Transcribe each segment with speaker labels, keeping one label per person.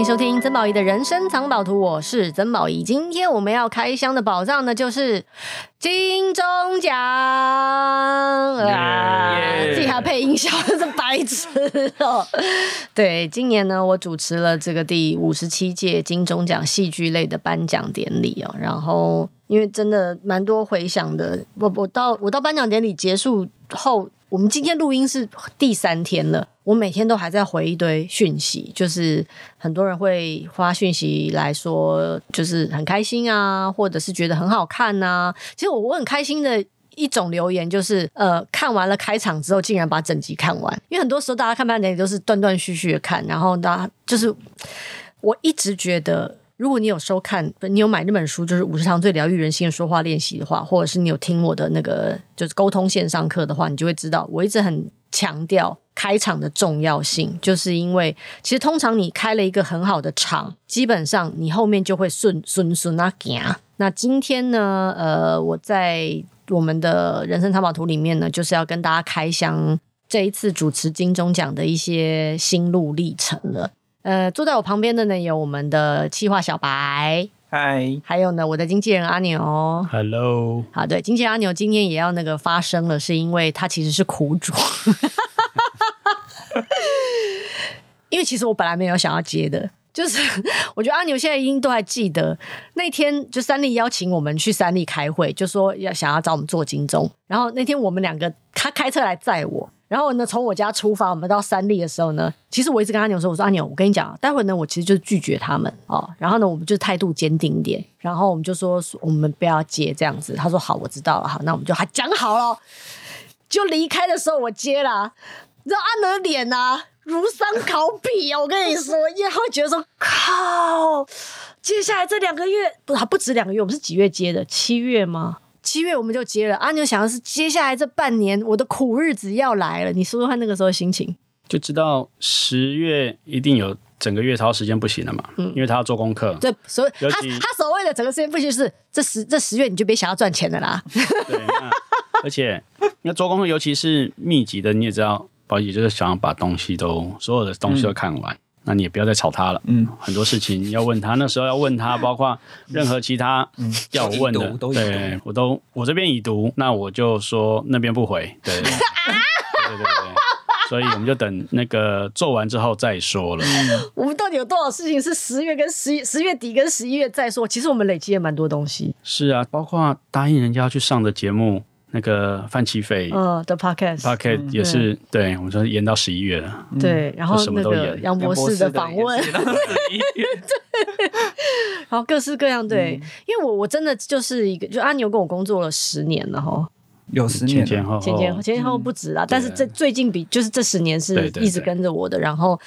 Speaker 1: 迎收听曾宝仪的人生藏宝图，我是曾宝仪。今天我们要开箱的宝藏呢，就是金钟奖.自己还配音效，真是白痴哦。对，今年呢，我主持了这个第五十七届金钟奖戏剧类的颁奖典礼哦。然后，因为真的蛮多回响的，我我到我到颁奖典礼结束后，我们今天录音是第三天了。我每天都还在回一堆讯息，就是很多人会发讯息来说，就是很开心啊，或者是觉得很好看呐、啊。其实我我很开心的一种留言就是，呃，看完了开场之后，竟然把整集看完。因为很多时候大家看颁奖典礼都是断断续续的看，然后大家就是我一直觉得，如果你有收看，你有买那本书，就是五十堂最疗愈人心的说话练习的话，或者是你有听我的那个就是沟通线上课的话，你就会知道，我一直很强调。开场的重要性，就是因为其实通常你开了一个很好的场，基本上你后面就会顺顺顺那行。那今天呢，呃，我在我们的人生藏宝图里面呢，就是要跟大家开箱这一次主持金钟奖的一些心路历程了。呃，坐在我旁边的呢，有我们的企划小白，
Speaker 2: 嗨，
Speaker 1: 还有呢，我的经纪人阿牛
Speaker 2: ，Hello，
Speaker 1: 好，对，经纪人阿牛今天也要那个发声了，是因为他其实是苦主。因为其实我本来没有想要接的，就是 我觉得阿牛现在已经都还记得那天，就三立邀请我们去三立开会，就说要想要找我们做金钟。然后那天我们两个他开车来载我，然后呢从我家出发，我们到三立的时候呢，其实我一直跟阿牛说，我说阿牛，我跟你讲，待会呢我其实就是拒绝他们哦。然后呢我们就态度坚定一点，然后我们就说我们不要接这样子。他说好，我知道了，好，那我们就还讲好了。就离开的时候我接了。你知道阿牛的脸啊，如山考比啊！我跟你说，因为他会觉得说，靠，接下来这两个月不，还不止两个月，我们是几月接的？七月吗？七月我们就接了。阿牛想的是，接下来这半年，我的苦日子要来了。你说说看，那个时候的心情，
Speaker 2: 就知道十月一定有整个月超时间不行了嘛。嗯，因为他要做功课。
Speaker 1: 对，所以他他所谓的整个时间不行，是这十这十月你就别想要赚钱了啦。
Speaker 2: 对，而且那做功课，尤其是密集的，你也知道。宝仪就是想要把东西都所有的东西都看完，嗯、那你也不要再吵他了。嗯，很多事情要问他，那时候要问他，包括任何其他要问的，嗯、对我都我这边已读，那我就说那边不回。对 对对，对对对，所以我们就等那个做完之后再说了。
Speaker 1: 我们到底有多少事情是十月跟十一十月底跟十一月再说？其实我们累积了蛮多东西。
Speaker 2: 是啊，包括答应人家要去上的节目。那个范琪斐，
Speaker 1: 嗯的 podcast，podcast
Speaker 2: 也是对，我们说延到十一月了。
Speaker 1: 对，然后那个杨博士的访问，对，然后各式各样，对，因为我我真的就是一个，就阿牛跟我工作了十年了哈，
Speaker 2: 有十年前后，
Speaker 1: 前前前前后不止啦，但是这最近比就是这十年是一直跟着我的，然后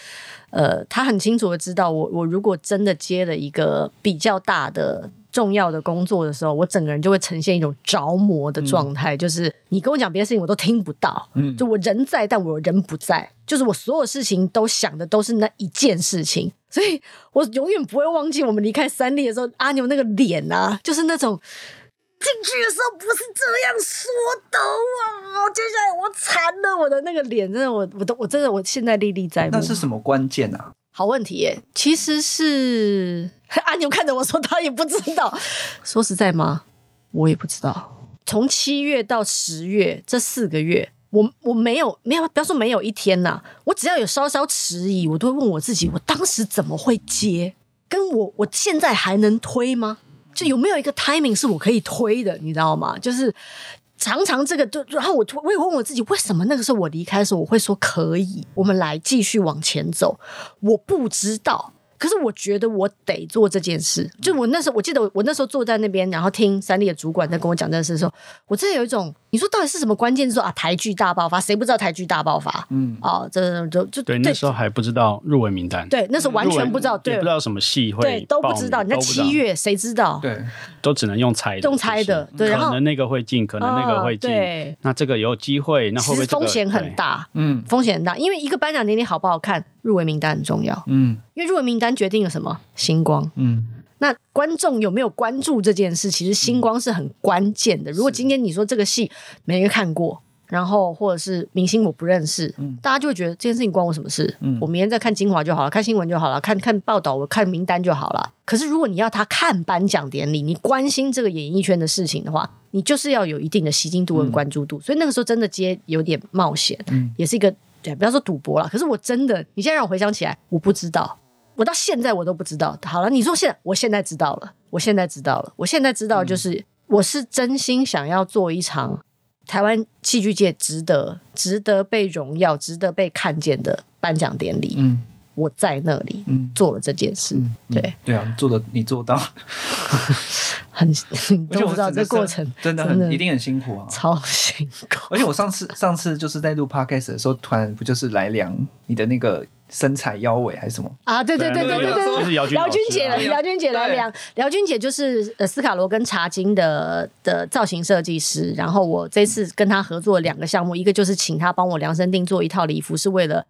Speaker 1: 呃，他很清楚的知道我我如果真的接了一个比较大的。重要的工作的时候，我整个人就会呈现一种着魔的状态，嗯、就是你跟我讲别的事情，我都听不到。嗯，就我人在，但我人不在，就是我所有事情都想的都是那一件事情，所以我永远不会忘记我们离开三立的时候，阿牛那个脸啊，就是那种进去的时候不是这样说的啊！接下来我惨了，我的那个脸真的，我我都我真的我现在历历在目。
Speaker 3: 那是什么关键啊？
Speaker 1: 好问题耶，其实是阿牛看着我说他也不知道。说实在吗？我也不知道。从七月到十月这四个月，我我没有没有，不要说没有一天呐，我只要有稍稍迟疑，我都会问我自己：我当时怎么会接？跟我我现在还能推吗？就有没有一个 timing 是我可以推的？你知道吗？就是。常常这个就，然后我我也问我自己，为什么那个时候我离开的时候，我会说可以，我们来继续往前走。我不知道。可是我觉得我得做这件事。就我那时候，我记得我那时候坐在那边，然后听三立的主管在跟我讲这件事的时候，我真的有一种，你说到底是什么关键？说啊，台剧大爆发，谁不知道台剧大爆发？嗯，哦，这就就
Speaker 2: 对，那时候还不知道入围名单，
Speaker 1: 对，那时候完全不知道，对，
Speaker 2: 不知道什么戏会，
Speaker 1: 对，都不知道。你在七月，谁知道？
Speaker 3: 对，
Speaker 2: 都只能用猜的，
Speaker 1: 用猜的，对，
Speaker 2: 可能那个会进，可能那个会进，对，那这个有机会，那会不会
Speaker 1: 风险很大？嗯，风险很大，因为一个颁奖典礼好不好看？入围名单很重要，嗯，因为入围名单决定了什么？星光，嗯，那观众有没有关注这件事？其实星光是很关键的。嗯、如果今天你说这个戏没人看过，然后或者是明星我不认识，嗯、大家就会觉得这件事情关我什么事？嗯、我明天再看精华就好了，看新闻就好了，看看报道，我看名单就好了。可是如果你要他看颁奖典礼，你关心这个演艺圈的事情的话，你就是要有一定的吸睛度跟关注度。嗯、所以那个时候真的接有点冒险，嗯、也是一个对，不要说赌博了。可是我真的，你现在让我回想起来，我不知道，我到现在我都不知道。好了，你说现在，我现在知道了，我现在知道了，我现在知道就是。嗯我是真心想要做一场台湾戏剧界值得、值得被荣耀、值得被看见的颁奖典礼。嗯，我在那里做了这件事。嗯嗯、对
Speaker 3: 对啊，做的你做到，
Speaker 1: 很你都不知道这过程
Speaker 3: 真的很一定很辛苦啊，
Speaker 1: 超辛苦。
Speaker 3: 而且我上次上次就是在录 podcast 的时候，突然不就是来量你的那个。身材腰围还是什么
Speaker 1: 啊？对对对对对对，
Speaker 2: 就是姚军
Speaker 1: 姚军姐了，姚军姐来量。姚军姐就是呃斯卡罗跟茶金的的造型设计师，然后我这次跟他合作两个项目，一个就是请他帮我量身定做一套礼服，是为了。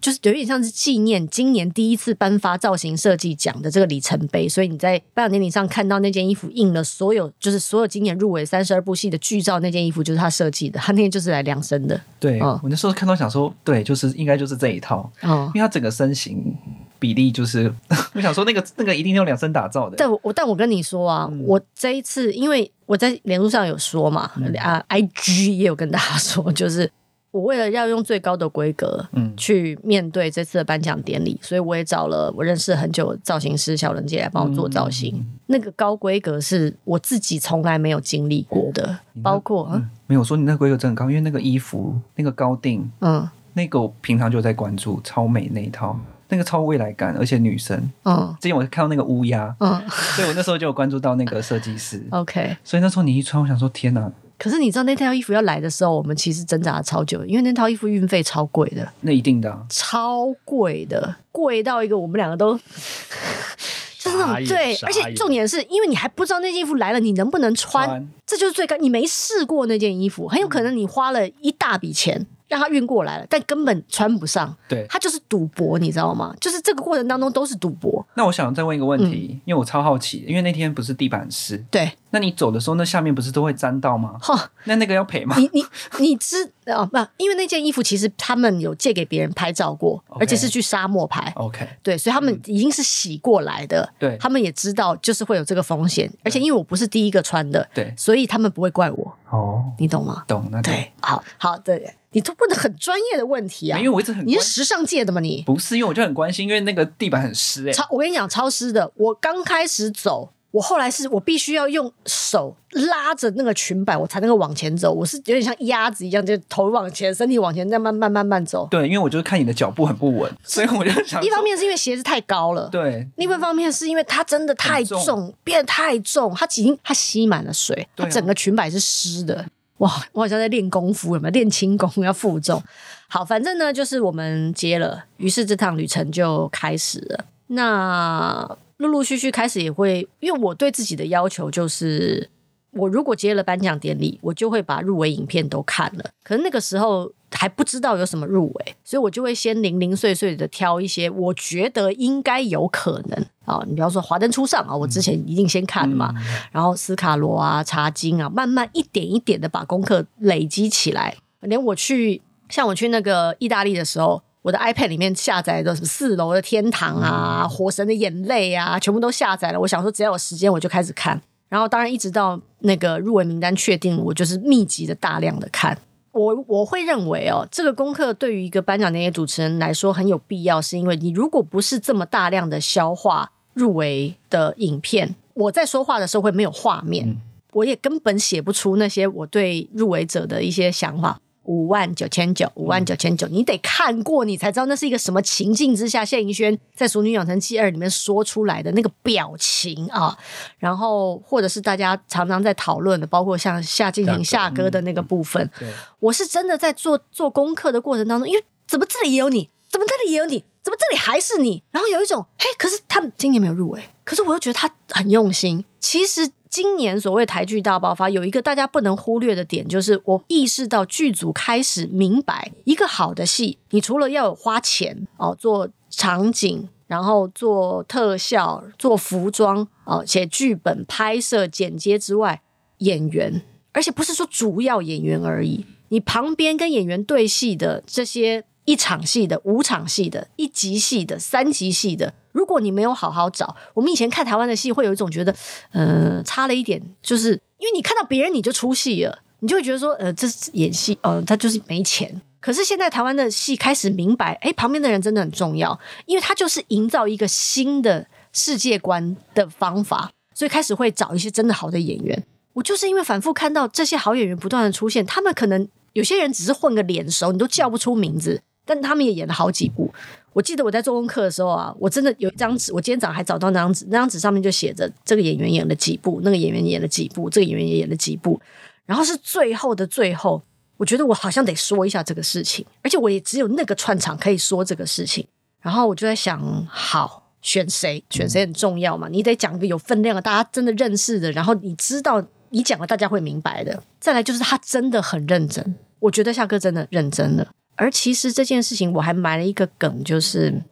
Speaker 1: 就是有点像是纪念今年第一次颁发造型设计奖的这个里程碑，所以你在颁奖典礼上看到那件衣服印了所有，就是所有今年入围三十二部戏的剧照，那件衣服就是他设计的，他那天就是来量身的。
Speaker 3: 对，嗯、我那时候看到想说，对，就是应该就是这一套，哦、因为他整个身形比例就是，我想说那个那个一定要量身打造的。
Speaker 1: 但我但我跟你说啊，嗯、我这一次因为我在脸书上有说嘛，嗯、啊，IG 也有跟大家说，就是。我为了要用最高的规格，嗯，去面对这次的颁奖典礼，嗯、所以我也找了我认识很久的造型师小伦姐来帮我做造型。嗯、那个高规格是我自己从来没有经历过的，包括、嗯、
Speaker 3: 没有说你那个规格真的高，因为那个衣服那个高定，嗯，那个我平常就在关注超美那一套，那个超未来感，而且女生，嗯，之前我看到那个乌鸦，嗯，所以我那时候就有关注到那个设计师，
Speaker 1: OK，
Speaker 3: 所以那时候你一穿，我想说天哪。
Speaker 1: 可是你知道那套衣服要来的时候，我们其实挣扎了超久，因为那套衣服运费超贵的。
Speaker 3: 那一定的、啊，
Speaker 1: 超贵的，贵到一个我们两个都 就是那种对，而且重点是因为你还不知道那件衣服来了你能不能穿，穿这就是最高。你没试过那件衣服，很有可能你花了一大笔钱。让他运过来了，但根本穿不上。
Speaker 3: 对，
Speaker 1: 他就是赌博，你知道吗？就是这个过程当中都是赌博。
Speaker 3: 那我想再问一个问题，嗯、因为我超好奇，因为那天不是地板湿，
Speaker 1: 对，
Speaker 3: 那你走的时候，那下面不是都会沾到吗？哈，那那个要赔吗？
Speaker 1: 你你你知哦不？因为那件衣服其实他们有借给别人拍照过，Okay. 而且是去沙漠拍。OK，对，所以他们已经是洗过来的。对、嗯，他们也知道就是会有这个风险，而且因为我不是第一个穿的，对，所以他们不会怪我。哦，你懂吗？
Speaker 3: 懂，那
Speaker 1: 对，好好对。你都问的很专业的问题啊！
Speaker 3: 因为我一直很，
Speaker 1: 你是时尚界的吗？你
Speaker 3: 不是，因为我就很关心，因为那个地板很湿哎、欸。
Speaker 1: 超，我跟你讲，超湿的。我刚开始走，我后来是我必须要用手拉着那个裙摆，我才能够往前走。我是有点像鸭子一样，就头往前，身体往前，再慢慢慢慢走。
Speaker 3: 对，因为我就是看你的脚步很不稳，所以我就想，
Speaker 1: 一方面是因为鞋子太高了，对；另外一方面是因为它真的太重，重变得太重，它已经它吸满了水，它整个裙摆是湿的。哇，我好像在练功夫，有没有练轻功要负重？好，反正呢，就是我们接了，于是这趟旅程就开始了。那陆陆续续开始也会，因为我对自己的要求就是，我如果接了颁奖典礼，我就会把入围影片都看了。可是那个时候。还不知道有什么入围，所以我就会先零零碎碎的挑一些我觉得应该有可能啊。你比方说《华灯初上》啊，我之前一定先看嘛。嗯、然后斯卡罗啊、茶金啊，慢慢一点一点的把功课累积起来。连我去像我去那个意大利的时候，我的 iPad 里面下载的什么《四楼的天堂》啊、《火神的眼泪》啊，全部都下载了。我想说，只要有时间我就开始看。然后当然一直到那个入围名单确定，我就是密集的大量的看。我我会认为哦，这个功课对于一个颁奖典礼主持人来说很有必要，是因为你如果不是这么大量的消化入围的影片，我在说话的时候会没有画面，嗯、我也根本写不出那些我对入围者的一些想法。五万九千九，五万九千九，你得看过，你才知道那是一个什么情境之下，谢盈萱在《熟女养成记二》里面说出来的那个表情啊，然后或者是大家常常在讨论的，包括像夏静婷夏哥的那个部分，嗯、我是真的在做做功课的过程当中，因为怎么这里也有你，怎么这里也有你，怎么这里还是你，然后有一种嘿，可是他们今年没有入围，可是我又觉得他很用心，其实。今年所谓台剧大爆发，有一个大家不能忽略的点，就是我意识到剧组开始明白，一个好的戏，你除了要有花钱哦，做场景，然后做特效、做服装哦，写剧本、拍摄、剪接之外，演员，而且不是说主要演员而已，你旁边跟演员对戏的这些一场戏的、五场戏的、一集戏的、三集戏的，如果你没有好好找，我们以前看台湾的戏会有一种觉得，呃，差了一点，就是因为你看到别人你就出戏了，你就会觉得说，呃，这是演戏，呃，他就是没钱。可是现在台湾的戏开始明白，哎，旁边的人真的很重要，因为他就是营造一个新的世界观的方法，所以开始会找一些真的好的演员。我就是因为反复看到这些好演员不断的出现，他们可能有些人只是混个脸熟，你都叫不出名字，但他们也演了好几部。我记得我在做功课的时候啊，我真的有一张纸，我今天早上还找到那张纸，那张纸上面就写着这个演员演了几部，那个演员演了几部，这个演员也演了几部，然后是最后的最后。我觉得我好像得说一下这个事情，而且我也只有那个串场可以说这个事情。然后我就在想，好，选谁？选谁很重要嘛？你得讲一个有分量的，大家真的认识的，然后你知道你讲了，大家会明白的。再来就是他真的很认真，我觉得夏哥真的认真了。而其实这件事情我还埋了一个梗，就是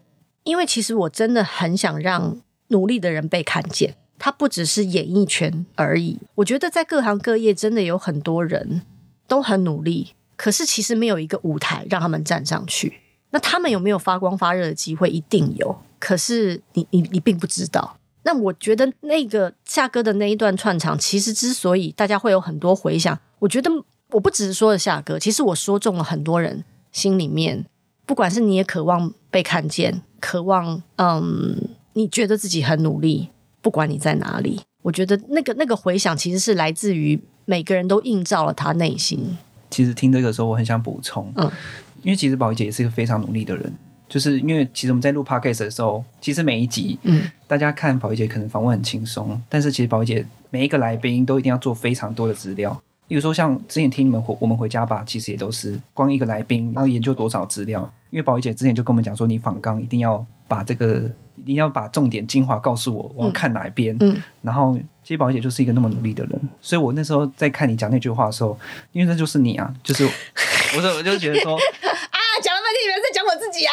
Speaker 1: 因为其实我真的很想让努力的人被看见，他不只是演艺圈而已。我觉得在各行各业真的有很多人。都很努力，可是其实没有一个舞台让他们站上去。那他们有没有发光发热的机会？一定有。可是你你你并不知道。那我觉得那个夏哥的那一段串场，其实之所以大家会有很多回响，我觉得我不只是说了夏哥，其实我说中了很多人心里面。不管是你也渴望被看见，渴望嗯，你觉得自己很努力，不管你在哪里，我觉得那个那个回响其实是来自于。每个人都映照了他内心。
Speaker 3: 其实听这个时候，我很想补充，嗯，因为其实宝仪姐也是一个非常努力的人。就是因为其实我们在录 podcast 的时候，其实每一集，嗯，大家看宝仪姐可能访问很轻松，但是其实宝仪姐每一个来宾都一定要做非常多的资料。比如说像之前听你们回我们回家吧，其实也都是光一个来宾，然后研究多少资料。因为宝仪姐之前就跟我们讲说，你访纲一定要把这个。一定要把重点精华告诉我，我要看哪一边。嗯，然后其实宝仪姐就是一个那么努力的人，所以我那时候在看你讲那句话的时候，因为那就是你啊，就是我说我就觉得说 啊，
Speaker 1: 讲了半天，你们在讲我自己啊？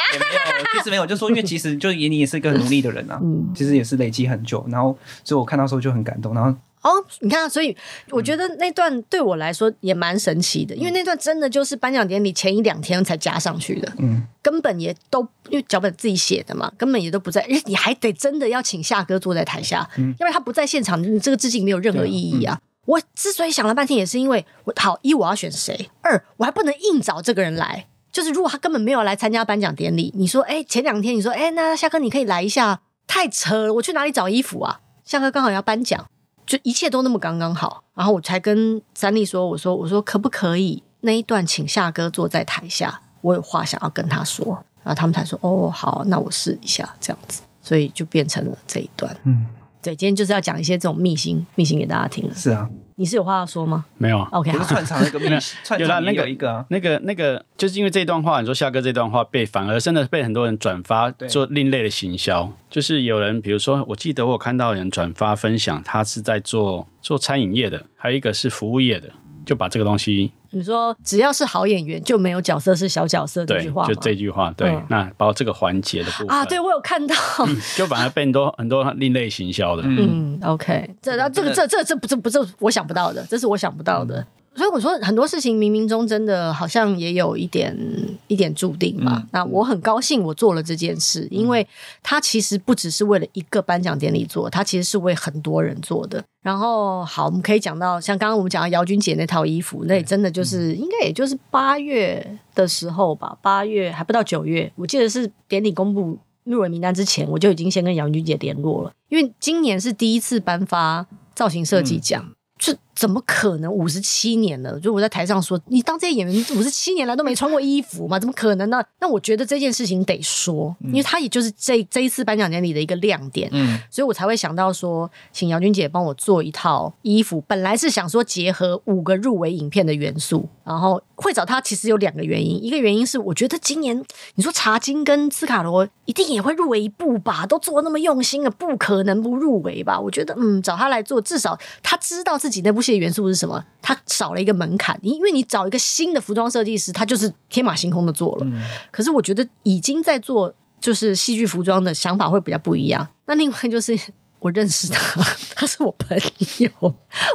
Speaker 3: 其实没有，就说因为其实就以你也是一个很努力的人啊，嗯，其实也是累积很久，然后所以我看到时候就很感动，然后。
Speaker 1: 哦，你看，所以我觉得那段对我来说也蛮神奇的，嗯、因为那段真的就是颁奖典礼前一两天才加上去的，嗯，根本也都因为脚本自己写的嘛，根本也都不在，因为你还得真的要请夏哥坐在台下，嗯，因为他不在现场，你这个致敬没有任何意义啊。嗯、我之所以想了半天，也是因为我好一我要选谁，二我还不能硬找这个人来，就是如果他根本没有来参加颁奖典礼，你说哎前两天你说哎那夏哥你可以来一下，太扯了，我去哪里找衣服啊？夏哥刚好要颁奖。就一切都那么刚刚好，然后我才跟三立说：“我说，我说可不可以那一段请夏哥坐在台下，我有话想要跟他说。”然后他们才说：“哦，好，那我试一下这样子。”所以就变成了这一段。嗯，对，今天就是要讲一些这种秘辛，秘辛给大家听了。
Speaker 3: 是啊。
Speaker 1: 你是有话要说吗？
Speaker 2: 没有啊
Speaker 1: ，OK，
Speaker 3: 不是串场那个，没有啦，那个一个，
Speaker 2: 那个那个，就是因为这段话，你说夏哥这段话被反而真的被很多人转发做另类的行销，就是有人比如说，我记得我有看到有人转发分享，他是在做做餐饮业的，还有一个是服务业的。就把这个东西，
Speaker 1: 你说只要是好演员就没有角色是小角色这句话，
Speaker 2: 就这句话，对，嗯、那包括这个环节的部分
Speaker 1: 啊，对我有看到，
Speaker 2: 嗯、就反而被很多很多另类行销的，
Speaker 1: 嗯，OK，这这个这这这不这不这我想不到的，这是我想不到的。嗯所以我说很多事情冥冥中真的好像也有一点一点注定嘛。嗯、那我很高兴我做了这件事，嗯、因为它其实不只是为了一个颁奖典礼做，它其实是为很多人做的。然后好，我们可以讲到像刚刚我们讲到姚君姐那套衣服，那真的就是、嗯、应该也就是八月的时候吧，八月还不到九月，我记得是典礼公布入围名单之前，我就已经先跟姚君姐联络了，因为今年是第一次颁发造型设计奖。怎么可能？五十七年了，就我在台上说，你当这些演员五十七年来都没穿过衣服吗？怎么可能呢？那我觉得这件事情得说，因为他也就是这这一次颁奖典礼的一个亮点，嗯，所以我才会想到说，请姚君姐帮我做一套衣服。本来是想说结合五个入围影片的元素，然后会找他，其实有两个原因，一个原因是我觉得今年你说茶金跟斯卡罗一定也会入围一部吧，都做那么用心了，不可能不入围吧？我觉得，嗯，找他来做，至少他知道。自己那部戏的元素是什么？它少了一个门槛，因为你找一个新的服装设计师，他就是天马行空的做了。嗯、可是我觉得已经在做就是戏剧服装的想法会比较不一样。那另外就是 我认识他，他是我朋友。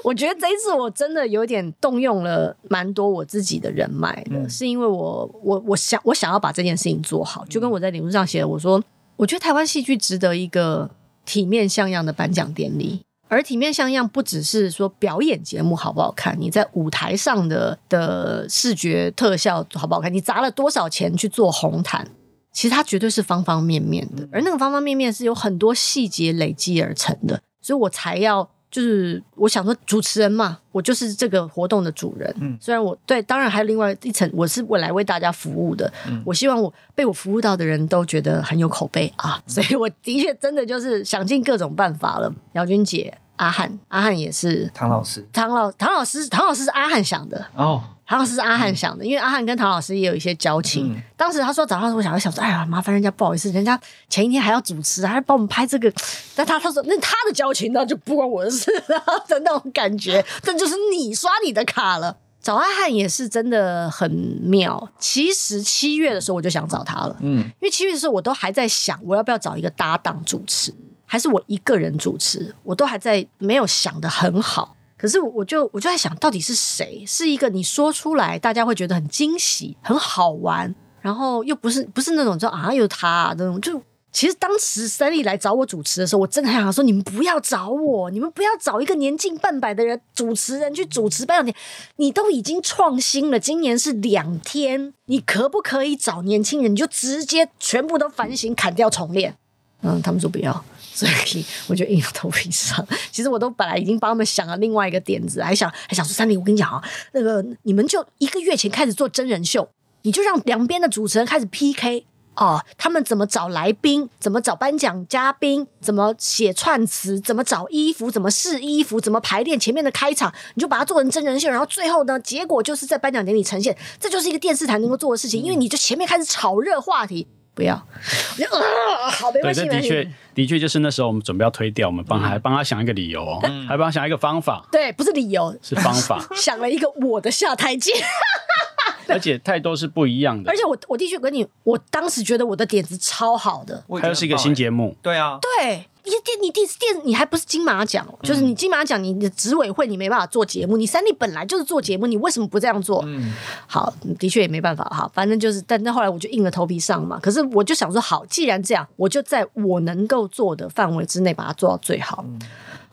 Speaker 1: 我觉得这一次我真的有点动用了蛮多我自己的人脉的，嗯、是因为我我我想我想要把这件事情做好，就跟我在领书上写的，我说我觉得台湾戏剧值得一个体面像样的颁奖典礼。而体面像样不只是说表演节目好不好看，你在舞台上的的视觉特效好不好看，你砸了多少钱去做红毯，其实它绝对是方方面面的，而那个方方面面是有很多细节累积而成的，所以我才要。就是我想说，主持人嘛，我就是这个活动的主人。嗯，虽然我对，当然还有另外一层，我是我来为大家服务的。嗯，我希望我被我服务到的人都觉得很有口碑啊，所以我的确真的就是想尽各种办法了。姚君姐、阿汉、阿汉也是
Speaker 3: 唐老师，
Speaker 1: 唐老唐老师，唐老师是阿汉想的哦。唐老师是阿汉想的，因为阿汉跟唐老师也有一些交情。嗯、当时他说找他的时候，我想就想说，哎呀，麻烦人家不好意思，人家前一天还要主持，还要帮我们拍这个。但他他说那他的交情那就不关我的事了的那种感觉，这就是你刷你的卡了。找阿汉也是真的很妙。其实七月的时候我就想找他了，嗯，因为七月的时候我都还在想，我要不要找一个搭档主持，还是我一个人主持，我都还在没有想的很好。可是我就我就在想到底是谁？是一个你说出来大家会觉得很惊喜、很好玩，然后又不是不是那种就啊有他啊那种。就其实当时三立来找我主持的时候，我真的很想说：你们不要找我，你们不要找一个年近半百的人主持人去主持颁奖典礼。你都已经创新了，今年是两天，你可不可以找年轻人？你就直接全部都反省砍掉重练。嗯，他们说不要。所以我就硬着头皮上。其实我都本来已经帮他们想了另外一个点子，还想还想说三立，我跟你讲啊，那个你们就一个月前开始做真人秀，你就让两边的主持人开始 PK 哦，他们怎么找来宾，怎么找颁奖嘉宾，怎么写串词，怎么找衣服，怎么试衣服，怎么排练前面的开场，你就把它做成真人秀，然后最后呢，结果就是在颁奖典礼呈现，这就是一个电视台能够做的事情，因为你就前面开始炒热话题。不要，我就啊，好没关系。对，这的确
Speaker 2: 的确就是那时候我们准备要推掉，我们帮还帮他想一个理由哦，嗯、还帮他想一个方法。
Speaker 1: 对，不是理由，
Speaker 2: 是方法。
Speaker 1: 想了一个我的下台阶。
Speaker 2: 而且太多是不一样的。
Speaker 1: 而且我我的确跟你，我当时觉得我的点子超好的。
Speaker 2: 它又是一个新节目。
Speaker 3: 对啊。
Speaker 1: 对，你电你电电你还不是金马奖，嗯、就是你金马奖你的执委会你没办法做节目，你三立本来就是做节目，你为什么不这样做？嗯。好，的确也没办法哈，反正就是，但那后来我就硬着头皮上嘛。可是我就想说，好，既然这样，我就在我能够做的范围之内把它做到最好。嗯、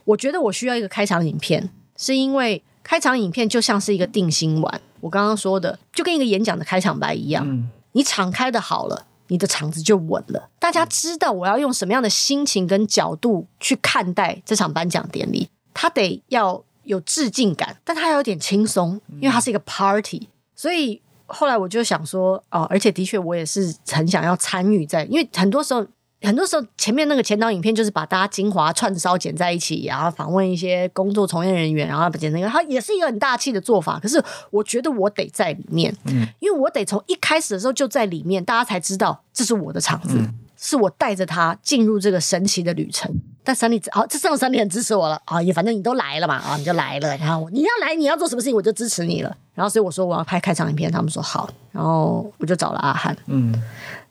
Speaker 1: 我觉得我需要一个开场影片，是因为。开场影片就像是一个定心丸，我刚刚说的，就跟一个演讲的开场白一样。嗯、你敞开的好了，你的场子就稳了。大家知道我要用什么样的心情跟角度去看待这场颁奖典礼，他得要有致敬感，但他要有点轻松，因为它是一个 party。所以后来我就想说，哦，而且的确我也是很想要参与在，因为很多时候。很多时候，前面那个前导影片就是把大家精华串烧剪在一起，然后访问一些工作从业人员，然后剪那个，它也是一个很大气的做法。可是我觉得我得在里面，嗯，因为我得从一开始的时候就在里面，大家才知道这是我的场子，嗯、是我带着他进入这个神奇的旅程。但三立，好、哦，这上三立很支持我了啊！也反正你都来了嘛，啊，你就来了，然后你要来，你要做什么事情，我就支持你了。然后所以我说我要拍开场影片，他们说好，然后我就找了阿汉，嗯。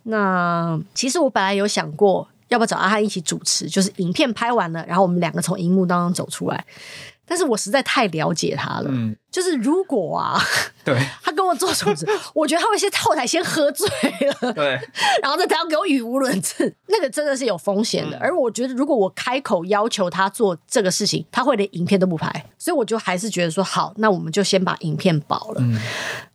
Speaker 1: 那其实我本来有想过，要不要找阿汉一起主持，就是影片拍完了，然后我们两个从荧幕当中走出来。但是我实在太了解他了，嗯，就是如果啊，
Speaker 3: 对，
Speaker 1: 他跟我做主持，我觉得他会先后台先喝醉了，
Speaker 3: 对，
Speaker 1: 然后在台上给我语无伦次，那个真的是有风险的。嗯、而我觉得，如果我开口要求他做这个事情，他会连影片都不拍，所以我就还是觉得说，好，那我们就先把影片保了。嗯、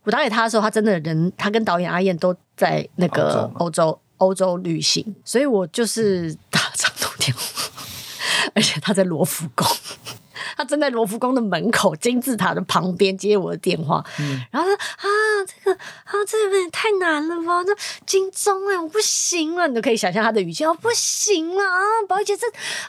Speaker 1: 我打给他的时候，他真的人，他跟导演阿燕都在那个欧洲欧洲旅行，所以我就是打长途电话，而且他在罗浮宫。他站在罗浮宫的门口金字塔的旁边接我的电话，嗯、然后说啊，这个啊，这个也太难了吧？那金钟哎，我不行了，你都可以想象他的语气，我不行了啊，宝姐这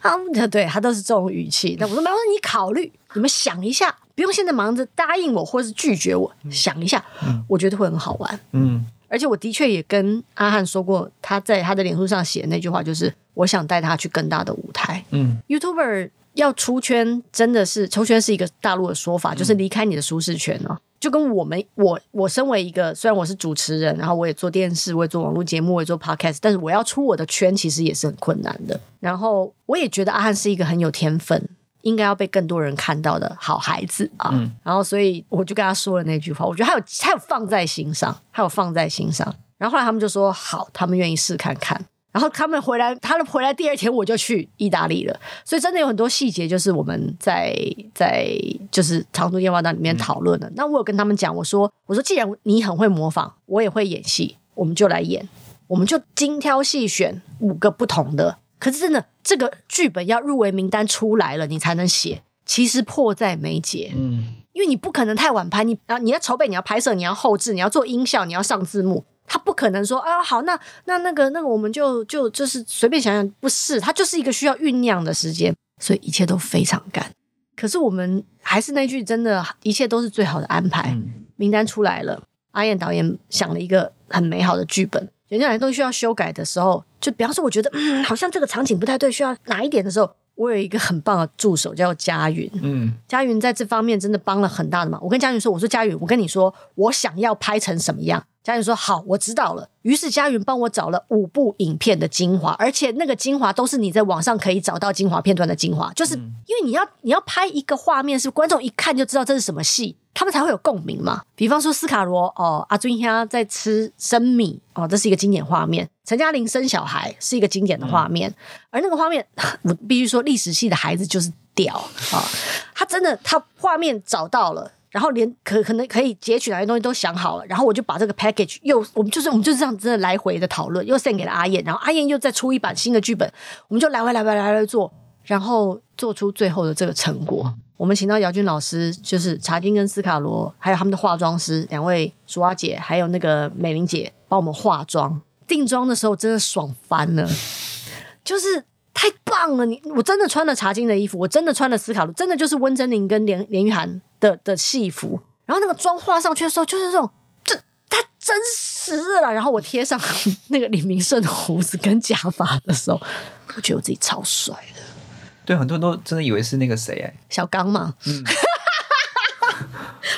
Speaker 1: 啊，对他都是这种语气。那我说没关系，你考虑，你们想一下，不用现在忙着答应我或是拒绝我，嗯、想一下，嗯、我觉得会很好玩。嗯，而且我的确也跟阿汉说过，他在他的脸书上写的那句话就是，我想带他去更大的舞台。嗯，YouTuber。要出圈真的是出圈是一个大陆的说法，嗯、就是离开你的舒适圈哦。就跟我们我我身为一个虽然我是主持人，然后我也做电视，我也做网络节目，我也做 podcast，但是我要出我的圈，其实也是很困难的。然后我也觉得阿汉是一个很有天分，应该要被更多人看到的好孩子啊。嗯、然后所以我就跟他说了那句话，我觉得他有他有放在心上，他有放在心上。然后后来他们就说好，他们愿意试看看。然后他们回来，他们回来第二天我就去意大利了。所以真的有很多细节，就是我们在在就是长途电话当里面讨论的。嗯、那我有跟他们讲，我说我说既然你很会模仿，我也会演戏，我们就来演，我们就精挑细选五个不同的。可是真的这个剧本要入围名单出来了，你才能写。其实迫在眉睫，嗯，因为你不可能太晚拍，你啊你要筹备，你要拍摄，你要后置，你要做音效，你要上字幕。他不可能说啊，好，那那那个那个，我们就就就是随便想想，不是，他就是一个需要酝酿的时间，所以一切都非常赶。可是我们还是那句，真的，一切都是最好的安排。嗯、名单出来了，阿燕导演想了一个很美好的剧本，人家来都需要修改的时候，就比方说，我觉得嗯，好像这个场景不太对，需要哪一点的时候，我有一个很棒的助手叫佳云，嗯，佳云在这方面真的帮了很大的忙。我跟佳云说，我说佳云，我跟你说，我想要拍成什么样。佳云说：“好，我知道了。”于是佳云帮我找了五部影片的精华，而且那个精华都是你在网上可以找到精华片段的精华，就是因为你要你要拍一个画面，是观众一看就知道这是什么戏，他们才会有共鸣嘛。比方说斯卡罗哦，阿尊虾在吃生米哦，这是一个经典画面；陈嘉玲生小孩是一个经典的画面，而那个画面，我必须说历史系的孩子就是屌啊、哦，他真的他画面找到了。然后连可可能可以截取哪些东西都想好了，然后我就把这个 package 又我们就是我们就是这样子来回的讨论，又 send 给了阿燕，然后阿燕又再出一版新的剧本，我们就来回来回来回做，然后做出最后的这个成果。我们请到姚军老师，就是茶金跟斯卡罗，还有他们的化妆师两位，淑阿姐还有那个美玲姐帮我们化妆定妆的时候，真的爽翻了，就是。太棒了！你我真的穿了茶金的衣服，我真的穿了斯卡罗，真的就是温贞菱跟连连玉涵的的戏服。然后那个妆画上去的时候，就是这种，这太真实了。然后我贴上 那个李明顺的胡子跟假发的时候，我觉得我自己超帅的。
Speaker 3: 对，很多人都真的以为是那个谁哎，
Speaker 1: 小刚嘛。嗯。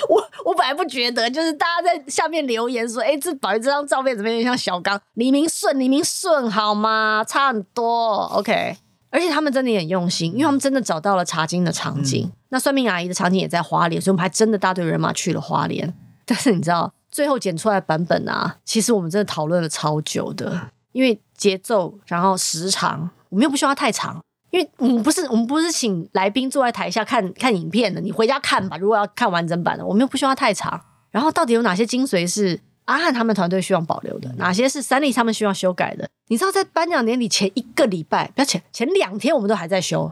Speaker 1: 我我本来不觉得，就是大家在下面留言说：“哎，这宝仪这张照片怎么有点像小刚？李明顺，李明顺好吗？差很多。OK，而且他们真的也很用心，因为他们真的找到了茶经的场景。嗯、那算命阿姨的场景也在花莲，所以我们还真的大队人马去了花莲。但是你知道，最后剪出来的版本啊，其实我们真的讨论了超久的，因为节奏，然后时长，我们又不希望它太长。”因为我们不是我们不是请来宾坐在台下看看影片的，你回家看吧。如果要看完整版的，我们又不希望太长。然后到底有哪些精髓是阿汉他们团队希望保留的，哪些是三立他们希望修改的？你知道，在颁奖典礼前一个礼拜，不要前前两天，我们都还在修。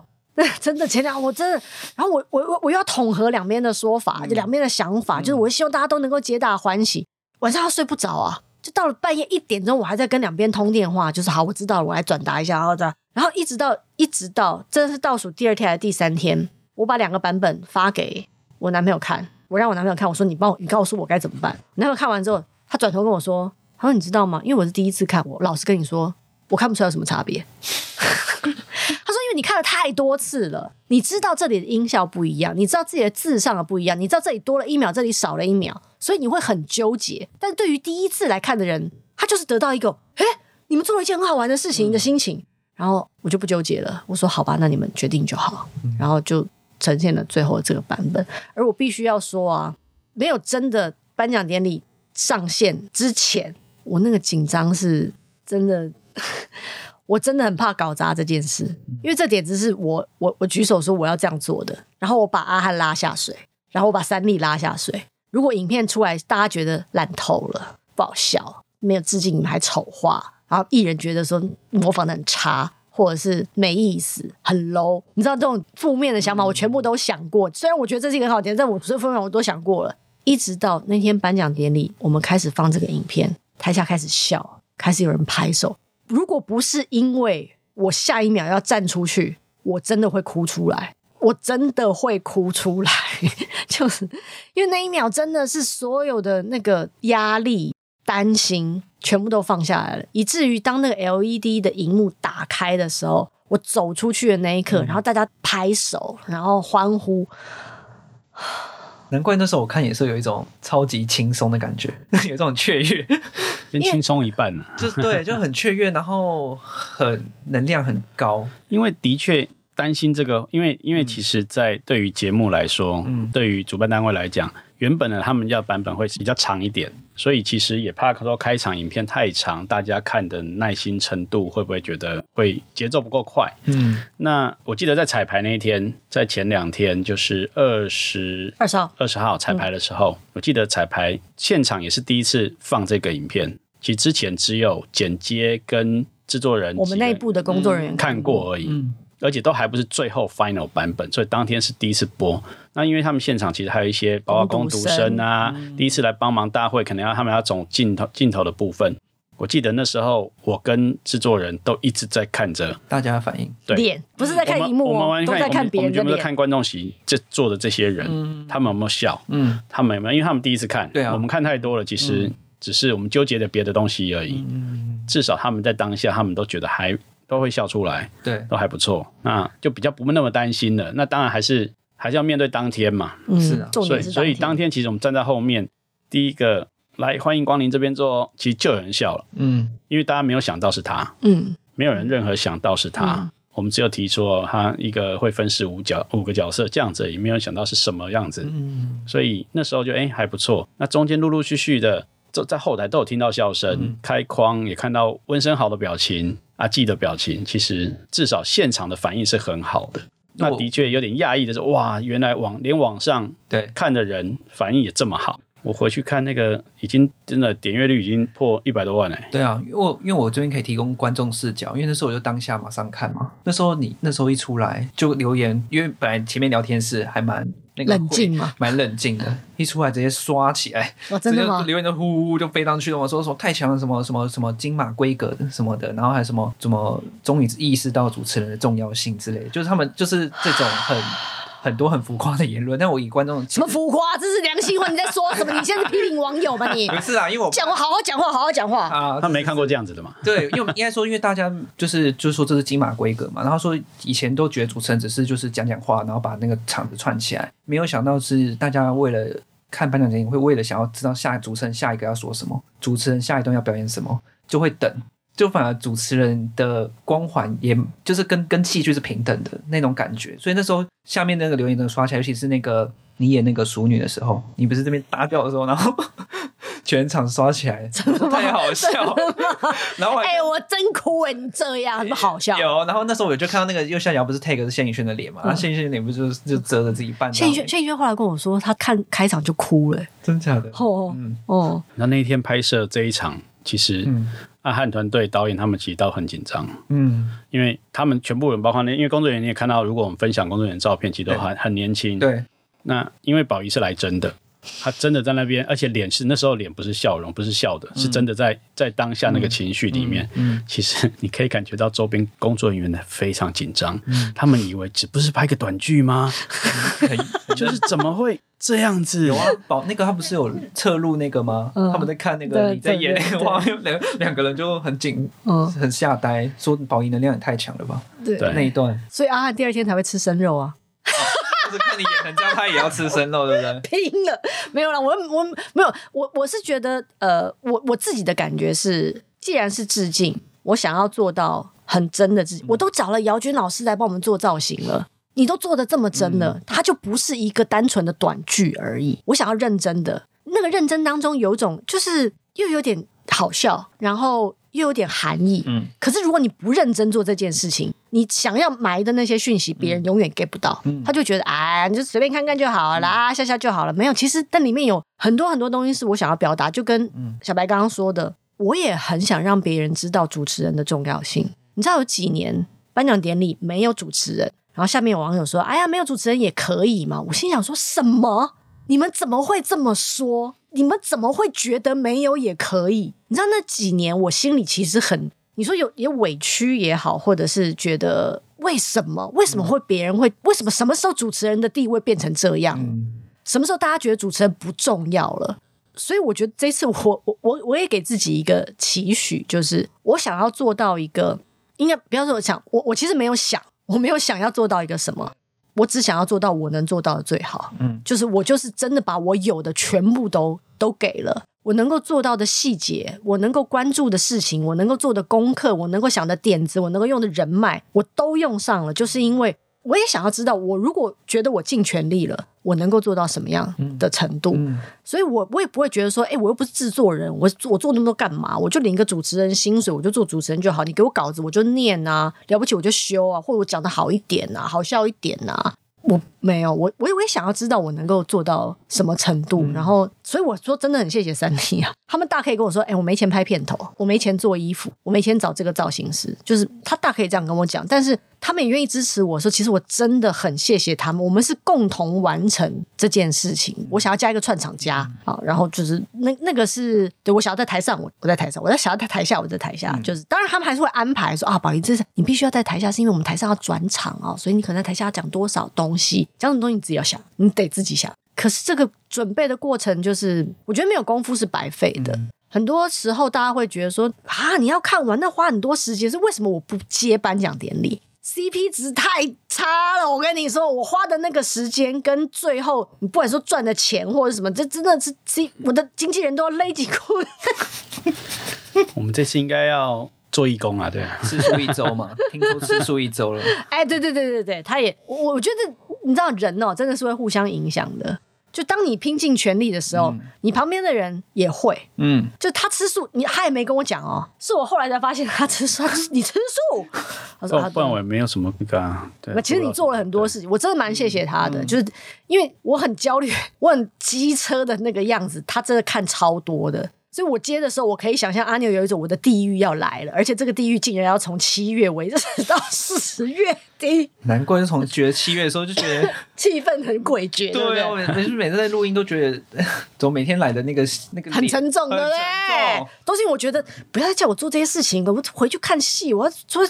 Speaker 1: 真的前两我真的，然后我我我我又要统合两边的说法，就两边的想法，嗯、就是我希望大家都能够皆大欢喜。晚上要睡不着啊，就到了半夜一点钟，我还在跟两边通电话，就是好，我知道了，我来转达一下，然后再。然后一直到一直到，这是倒数第二天还是第三天，我把两个版本发给我男朋友看，我让我男朋友看，我说你帮我，你告诉我该怎么办。我男朋友看完之后，他转头跟我说，他说你知道吗？因为我是第一次看，我老实跟你说，我看不出来有什么差别。他说因为你看了太多次了，你知道这里的音效不一样，你知道自己的字上的不一样，你知道这里多了一秒，这里少了一秒，所以你会很纠结。但是对于第一次来看的人，他就是得到一个，诶，你们做了一件很好玩的事情的心情。然后我就不纠结了，我说好吧，那你们决定就好。然后就呈现了最后这个版本。而我必须要说啊，没有真的颁奖典礼上线之前，我那个紧张是真的，我真的很怕搞砸这件事，因为这点子是我我我举手说我要这样做的，然后我把阿汉拉下水，然后我把三立拉下水。如果影片出来大家觉得烂透了，不好笑，没有致敬，你们还丑化。然后艺人觉得说模仿的很差，或者是没意思、很 low，你知道这种负面的想法，我全部都想过。虽然我觉得这是一个很好点，但我所有负面我都想过了。一直到那天颁奖典礼，我们开始放这个影片，台下开始笑，开始有人拍手。如果不是因为我下一秒要站出去，我真的会哭出来，我真的会哭出来，就是因为那一秒真的是所有的那个压力、担心。全部都放下来了，以至于当那个 LED 的荧幕打开的时候，我走出去的那一刻，嗯、然后大家拍手，然后欢呼，
Speaker 3: 难怪那时候我看也是有一种超级轻松的感觉，有这种雀跃，
Speaker 2: 先轻松一半了，
Speaker 3: 就是对，就很雀跃，然后很能量很高，
Speaker 2: 因为的确。担心这个，因为因为其实，在对于节目来说，嗯，对于主办单位来讲，原本呢他们要版本会比较长一点，所以其实也怕说开场影片太长，大家看的耐心程度会不会觉得会节奏不够快？嗯，那我记得在彩排那一天，在前两天就是二十
Speaker 1: 二十号。
Speaker 2: 二十号彩排的时候，嗯，我记得彩排现场也是第一次放这个影片，其实之前只有剪接跟制作人
Speaker 1: 我们内部的工作人员
Speaker 2: 看过而已。嗯而且都还不是最后 final 版本，所以当天是第一次播。那因为他们现场其实还有一些包括工读生啊，嗯、第一次来帮忙大会，可能要他们要走镜头镜头的部分。我记得那时候我跟制作人都一直在看着
Speaker 3: 大家的反应，
Speaker 2: 对，
Speaker 1: 脸不是在看荧幕，我们完全都在看别人的脸。
Speaker 2: 我们在看观众席这坐的这些人，嗯、他们有没有笑？嗯，他们有没有？因为他们第一次看，对啊，我们看太多了，其实只是我们纠结的别的东西而已。嗯，至少他们在当下，他们都觉得还。都会笑出来，
Speaker 3: 对，
Speaker 2: 都还不错，那就比较不那么担心了。那当然还是还是要面对当天嘛，
Speaker 1: 嗯，是啊，
Speaker 2: 所以所以当天其实我们站在后面，第一个来欢迎光临这边坐，其实就有人笑了，嗯，因为大家没有想到是他，嗯，没有人任何想到是他，嗯、我们只有提出他一个会分饰五角五个角色这样子，也没有想到是什么样子，嗯，所以那时候就哎还不错。那中间陆陆续续的，在在后台都有听到笑声，嗯、开框也看到温生豪的表情。阿纪的表情，其实至少现场的反应是很好的。那的确有点讶异的是，哇，原来网连网上对看的人反应也这么好。我回去看那个，已经真的点阅率已经破一百多万哎。
Speaker 3: 对啊，因为我因为我这边可以提供观众视角，因为那时候我就当下马上看嘛。那时候你那时候一出来就留言，因为本来前面聊天室还蛮。那个、
Speaker 1: 冷静嘛，
Speaker 3: 蛮冷静的，一出来直接刷起来，
Speaker 1: 哦、真的吗？
Speaker 3: 留言就呼呼就飞上去了嘛，说说太强了，什么什么什么金马规格的什么的，然后还什么什么终于意识到主持人的重要性之类的，就是他们就是这种很。很多很浮夸的言论，但我以观众
Speaker 1: 什么浮夸？这是良心话，你在说什么？你现在是批评网友吧？你
Speaker 3: 不是啊，因为我
Speaker 1: 讲话好好讲话，好好讲话
Speaker 3: 啊。
Speaker 2: 他没看过这样子的嘛？
Speaker 3: 对，因为应该说，因为大家就是就是说这是金马规格嘛，然后说以前都觉得主持人只是就是讲讲话，然后把那个场子串起来，没有想到是大家为了看颁奖典礼，会为了想要知道下主持人下一个要说什么，主持人下一段要表演什么，就会等。就反而主持人的光环，也就是跟跟戏剧是平等的那种感觉，所以那时候下面那个留言都刷起来，尤其是那个你演那个熟女的时候，你不是这边搭掉的时候，然后 全场刷起来，太好笑了。然后
Speaker 1: 哎、欸，我真哭哎，你这样很好笑。
Speaker 3: 有，然后那时候我就看到那个右下角不是 tag 是谢颖轩的脸嘛，然后谢颖轩的脸不就就遮着自己半。谢
Speaker 1: 颖轩谢颖轩后来跟我说，他看开场就哭了，
Speaker 3: 真假的？
Speaker 1: 哦，嗯哦。
Speaker 2: 那那一天拍摄这一场，其实。嗯阿汉团队导演他们其实都很紧张，嗯，因为他们全部人，包括那因为工作人员你也看到，如果我们分享工作人员照片，其实都很很年轻，
Speaker 3: 对。
Speaker 2: 那因为宝仪是来真的，他真的在那边，而且脸是那时候脸不是笑容，不是笑的，是真的在在当下那个情绪里面，嗯，其实你可以感觉到周边工作人员的非常紧张，他们以为只不是拍个短剧吗？就是怎么会？这样子？
Speaker 3: 有啊，宝那个他不是有侧录那个吗？他们在看那个你在演那个画面，两两个人就很紧，很吓呆，说宝仪能量也太强了吧？
Speaker 1: 对，
Speaker 3: 那一段，
Speaker 1: 所以阿汉第二天才会吃生肉啊。
Speaker 3: 就是看你演成这样，他也要吃生肉，对不对？
Speaker 1: 拼了，没有了，我我没有，我我是觉得，呃，我我自己的感觉是，既然是致敬，我想要做到很真的致敬，我都找了姚军老师来帮我们做造型了。你都做的这么真了，嗯、它就不是一个单纯的短剧而已。我想要认真的，那个认真当中有种就是又有点好笑，然后又有点含义。嗯，可是如果你不认真做这件事情，你想要埋的那些讯息，别人永远 get 不到。嗯，他就觉得哎，你就随便看看就好了，啊，笑笑就好了。没有，其实但里面有很多很多东西是我想要表达。就跟小白刚刚说的，我也很想让别人知道主持人的重要性。你知道有几年颁奖典礼没有主持人？然后下面有网友说：“哎呀，没有主持人也可以嘛。”我心想说：“什么？你们怎么会这么说？你们怎么会觉得没有也可以？你知道那几年我心里其实很……你说有也委屈也好，或者是觉得为什么？为什么会别人会？为什么什么时候主持人的地位变成这样？什么时候大家觉得主持人不重要了？所以我觉得这次我我我我也给自己一个期许，就是我想要做到一个，应该不要说我想我我其实没有想。”我没有想要做到一个什么，我只想要做到我能做到的最好。嗯，就是我就是真的把我有的全部都都给了，我能够做到的细节，我能够关注的事情，我能够做的功课，我能够想的点子，我能够用的人脉，我都用上了，就是因为。我也想要知道，我如果觉得我尽全力了，我能够做到什么样的程度？嗯嗯、所以我我也不会觉得说，哎、欸，我又不是制作人，我做我做那么多干嘛？我就领一个主持人薪水，我就做主持人就好。你给我稿子，我就念啊，了不起我就修啊，或者我讲的好一点啊，好笑一点啊。我没有，我我也我也想要知道我能够做到什么程度，嗯、然后所以我说真的很谢谢三立啊，他们大可以跟我说，哎、欸，我没钱拍片头，我没钱做衣服，我没钱找这个造型师，就是他大可以这样跟我讲，但是他们也愿意支持我说，其实我真的很谢谢他们，我们是共同完成这件事情。我想要加一个串场加啊，然后就是那那个是对我想要在台上，我我在台上，我在想要在台下，我在台下，就是当然他们还是会安排说啊，宝仪这是你必须要在台下，是因为我们台上要转场啊，所以你可能在台下要讲多少东西，讲什么东西。你自己要想，你得自己想。可是这个准备的过程，就是我觉得没有功夫是白费的。嗯、很多时候，大家会觉得说啊，你要看完，那花很多时间，是为什么我不接颁奖典礼？CP 值太差了。我跟你说，我花的那个时间跟最后，你不管说赚的钱或者什么，这真的是 C，我的经纪人都要勒紧裤。
Speaker 2: 我们这次应该要。做义工啊，对，
Speaker 3: 吃素一周嘛，听说吃素一周了。
Speaker 1: 哎，对对对对对，他也，我我觉得你知道人哦，真的是会互相影响的。就当你拼尽全力的时候，嗯、你旁边的人也会，嗯，就他吃素，你他也没跟我讲哦，是我后来才发现他吃素，你吃素，他说他
Speaker 2: 不然我也没有什么那个、啊，对，
Speaker 1: 其实你做了很多事情，我真的蛮谢谢他的，嗯、就是因为我很焦虑，我很机车的那个样子，他真的看超多的。所以我接的时候，我可以想象阿牛有一种我的地狱要来了，而且这个地狱竟然要从七月维持 到十月底。
Speaker 3: 难怪从觉得七月的时候就觉得
Speaker 1: 气氛很诡谲。
Speaker 3: 对啊，我每每次在录音都觉得，怎么每天来的那个那个
Speaker 1: 很沉重，对不对？都是因为我觉得不要再叫我做这些事情，我回去看戏，我要做。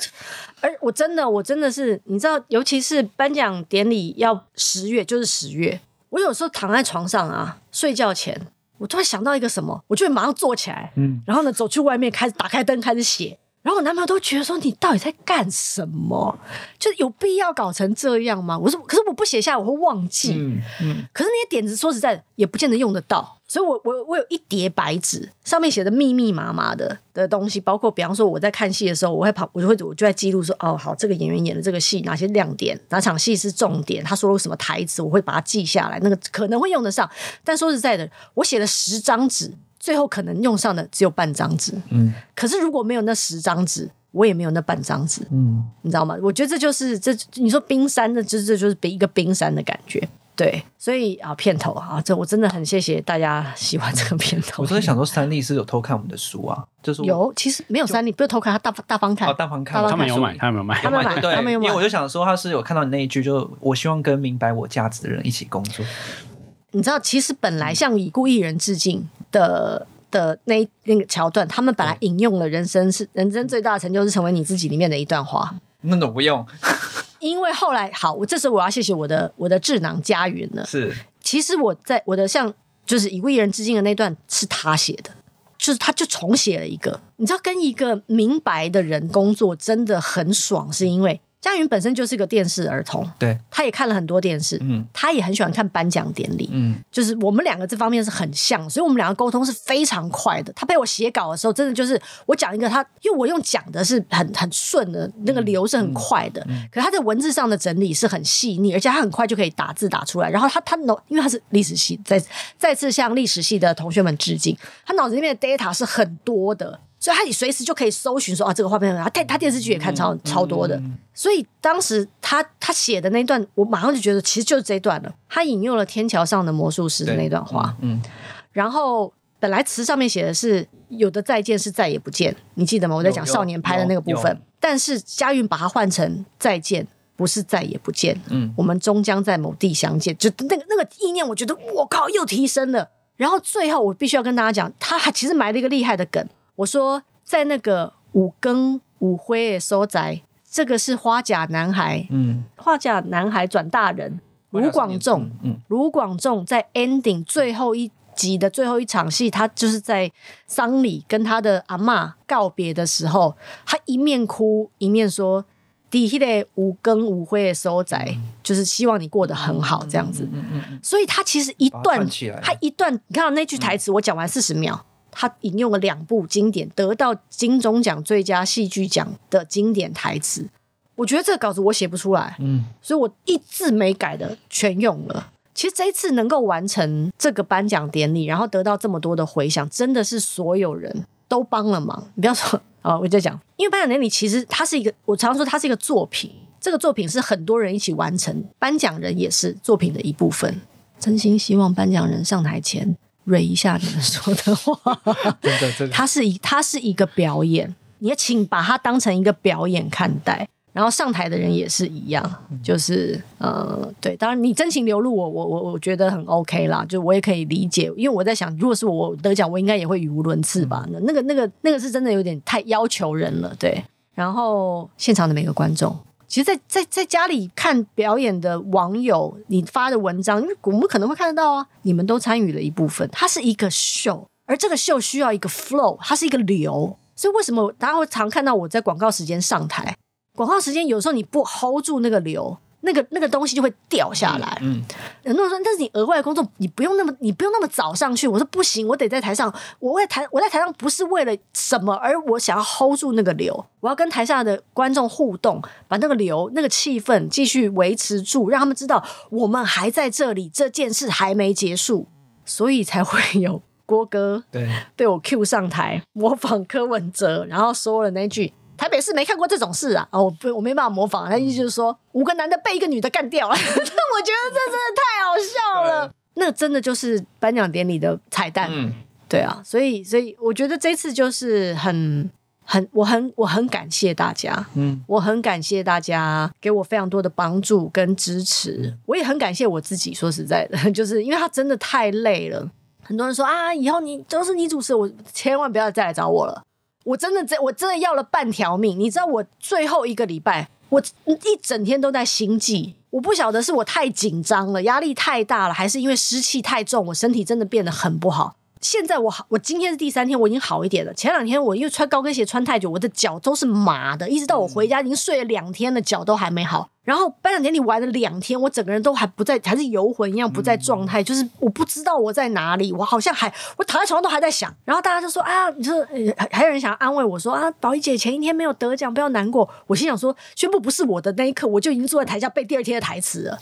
Speaker 1: 而我真的，我真的是，你知道，尤其是颁奖典礼要十月，就是十月，我有时候躺在床上啊，睡觉前。我突然想到一个什么，我就会马上坐起来，嗯，然后呢，走去外面开始打开灯开始写，然后我男朋友都觉得说，你到底在干什么？就有必要搞成这样吗？我说，可是我不写下我会忘记，嗯嗯，可是那些点子说实在的也不见得用得到。所以我，我我我有一叠白纸，上面写的密密麻麻的的东西，包括比方说我在看戏的时候，我会跑，我就会我就在记录说，哦，好，这个演员演的这个戏哪些亮点，哪场戏是重点，他说了什么台词，我会把它记下来，那个可能会用得上。但说实在的，我写了十张纸，最后可能用上的只有半张纸。嗯，可是如果没有那十张纸，我也没有那半张纸。嗯，你知道吗？我觉得这就是这，你说冰山的，这这就是比一个冰山的感觉。对，所以啊，片头啊，这我真的很谢谢大家喜欢这个片头。
Speaker 3: 我都在想说，三立是有偷看我们的书啊，就是
Speaker 1: 有，其实没有三立，不是偷看，他大大方看，
Speaker 3: 哦，大方看，
Speaker 2: 他们有买，他们有买，
Speaker 1: 他们买，对，他们有买。
Speaker 3: 因为我就想说，他是有看到你那一句，就我希望跟明白我价值的人一起工作。
Speaker 1: 你知道，其实本来向已故艺人致敬的的那那个桥段，他们本来引用了“人生是人生最大的成就是成为你自己”里面的一段话。
Speaker 3: 那种不用。
Speaker 1: 因为后来好，我这时候我要谢谢我的我的智囊佳云了。
Speaker 3: 是，
Speaker 1: 其实我在我的像就是已故艺人致敬的那段是他写的，就是他就重写了一个。你知道，跟一个明白的人工作真的很爽，是因为。佳云本身就是个电视儿童，
Speaker 3: 对，
Speaker 1: 他也看了很多电视，嗯，他也很喜欢看颁奖典礼，嗯，就是我们两个这方面是很像，所以我们两个沟通是非常快的。他陪我写稿的时候，真的就是我讲一个他，因为我用讲的是很很顺的，那个流是很快的，嗯嗯、可是他在文字上的整理是很细腻，而且他很快就可以打字打出来。然后他他脑，因为他是历史系，再再次向历史系的同学们致敬，他脑子里面的 data 是很多的。所以他你随时就可以搜寻说啊，这个画面很好，他他电视剧也看超、嗯、超多的。嗯、所以当时他他写的那段，我马上就觉得其实就是这一段了。他引用了《天桥上的魔术师》的那段话，嗯，嗯然后本来词上面写的是有的再见是再也不见，你记得吗？我在讲少年拍的那个部分，但是佳韵把它换成再见不是再也不见，嗯，我们终将在某地相见，就那个那个意念，我觉得我靠又提升了。然后最后我必须要跟大家讲，他还其实埋了一个厉害的梗。我说，在那个五更五灰的所在，这个是花甲男孩，嗯，花甲男孩转大人，卢广仲，嗯，卢广仲在 ending 最后一集的最后一场戏，他就是在丧礼跟他的阿嬷告别的时候，他一面哭一面说：“底下的五更五灰的收窄，嗯、就是希望你过得很好这样子。嗯嗯嗯、所以他其实一段，他一段，你看到那句台词，我讲完四十秒，他引用了两部经典，得到金钟奖最佳戏剧奖的经典台词。我觉得这个稿子我写不出来，嗯，所以我一字没改的全用了。其实这一次能够完成这个颁奖典礼，然后得到这么多的回响，真的是所有人都帮了忙。你不要说啊，我在讲，因为颁奖典礼其实它是一个，我常常说它是一个作品，这个作品是很多人一起完成，颁奖人也是作品的一部分。真心希望颁奖人上台前蕊一下你们说的话，真的，真的，它是一，它是一个表演，你也请把它当成一个表演看待。然后上台的人也是一样，就是呃，对，当然你真情流露我，我我我觉得很 OK 啦，就我也可以理解，因为我在想，如果是我得奖，我应该也会语无伦次吧？那那个那个那个是真的有点太要求人了，对。然后现场的每个观众，其实在，在在家里看表演的网友，你发的文章，因为我们可能会看得到啊，你们都参与了一部分，它是一个秀，而这个秀需要一个 flow，它是一个流，所以为什么大家会常看到我在广告时间上台？广告时间有时候你不 hold 住那个流，那个那个东西就会掉下来。嗯，很多人说，但是你额外的工作，你不用那么，你不用那么早上去。我说不行，我得在台上。我在台，我在台上不是为了什么，而我想要 hold 住那个流，我要跟台下的观众互动，把那个流、那个气氛继续维持住，让他们知道我们还在这里，这件事还没结束，所以才会有郭哥对被我 cue 上台模仿柯文哲，然后说了那句。台北市没看过这种事啊！哦，不，我没办法模仿。他意思就是说，五个男的被一个女的干掉了。我觉得这真的太好笑了。那真的就是颁奖典礼的彩蛋。嗯，对啊，所以，所以我觉得这次就是很、很，我很、我很感谢大家。嗯，我很感谢大家给我非常多的帮助跟支持。我也很感谢我自己。说实在的，就是因为他真的太累了。很多人说啊，以后你都是你主持，我千万不要再来找我了。我真的真我真的要了半条命，你知道我最后一个礼拜，我一整天都在心悸，我不晓得是我太紧张了，压力太大了，还是因为湿气太重，我身体真的变得很不好。现在我好，我今天是第三天，我已经好一点了。前两天我因为穿高跟鞋穿太久，我的脚都是麻的，一直到我回家已经睡了两天了，脚都还没好。然后颁奖典礼玩了两天，我整个人都还不在，还是游魂一样不在状态，就是我不知道我在哪里，我好像还我躺在床上都还在想。然后大家就说啊，你说还有人想要安慰我说啊，宝仪姐前一天没有得奖，不要难过。我心想说，宣布不是我的那一刻，我就已经坐在台下背第二天的台词了。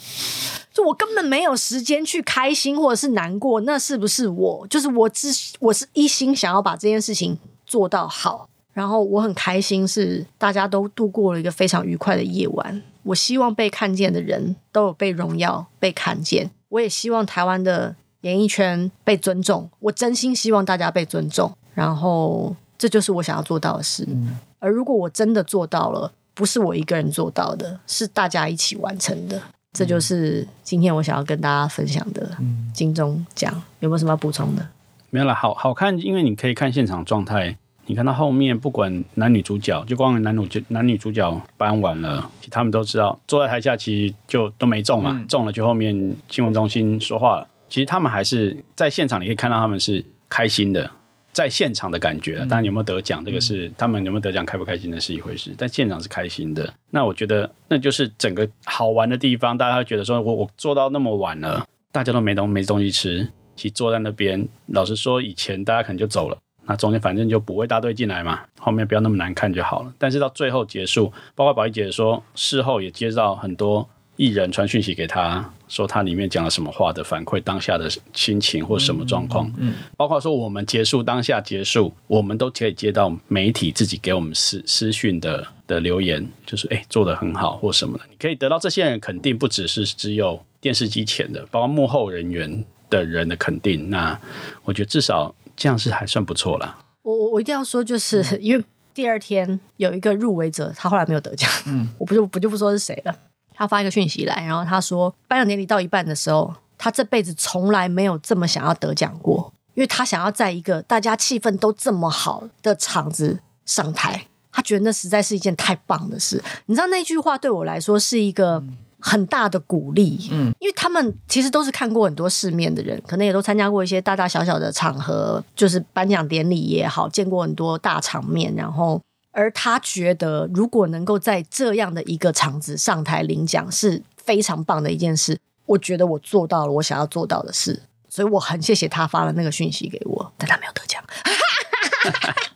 Speaker 1: 就我根本没有时间去开心或者是难过，那是不是我？就是我只我是一心想要把这件事情做到好，然后我很开心，是大家都度过了一个非常愉快的夜晚。我希望被看见的人都有被荣耀、被看见。我也希望台湾的演艺圈被尊重，我真心希望大家被尊重。然后这就是我想要做到的事。嗯。而如果我真的做到了，不是我一个人做到的，是大家一起完成的。这就是今天我想要跟大家分享的金钟奖，有没有什么要补充的？
Speaker 2: 没有了，好好看，因为你可以看现场状态，你看到后面不管男女主角，就光男主角男女主角搬完了，他们都知道坐在台下其实就都没中嘛，嗯、中了就后面新闻中心说话了，其实他们还是在现场，你可以看到他们是开心的。在现场的感觉，当然有没有得奖，这个是他们有没有得奖开不开心的是一回事，但现场是开心的。那我觉得那就是整个好玩的地方，大家会觉得说我我做到那么晚了，大家都没东没东西吃，其实坐在那边，老实说，以前大家可能就走了，那中间反正就补位大队进来嘛，后面不要那么难看就好了。但是到最后结束，包括宝仪姐说，事后也接到很多。艺人传讯息给他说他里面讲了什么话的反馈，当下的心情或什么状况，嗯，嗯，包括说我们结束当下结束，我们都可以接到媒体自己给我们私私讯的的留言，就是哎、欸、做的很好或什么的，你可以得到这些人肯定，不只是只有电视机前的，包括幕后人员的人的肯定，那我觉得至少这样是还算不错啦。
Speaker 1: 我我我一定要说，就是 因为第二天有一个入围者，他后来没有得奖，嗯，我不就不就不说是谁了。他发一个讯息来，然后他说，颁奖典礼到一半的时候，他这辈子从来没有这么想要得奖过，因为他想要在一个大家气氛都这么好的场子上台，他觉得那实在是一件太棒的事。你知道那句话对我来说是一个很大的鼓励，嗯，因为他们其实都是看过很多世面的人，可能也都参加过一些大大小小的场合，就是颁奖典礼也好，见过很多大场面，然后。而他觉得如果能够在这样的一个场子上台领奖是非常棒的一件事。我觉得我做到了我想要做到的事，所以我很谢谢他发了那个讯息给我，但他没有得奖。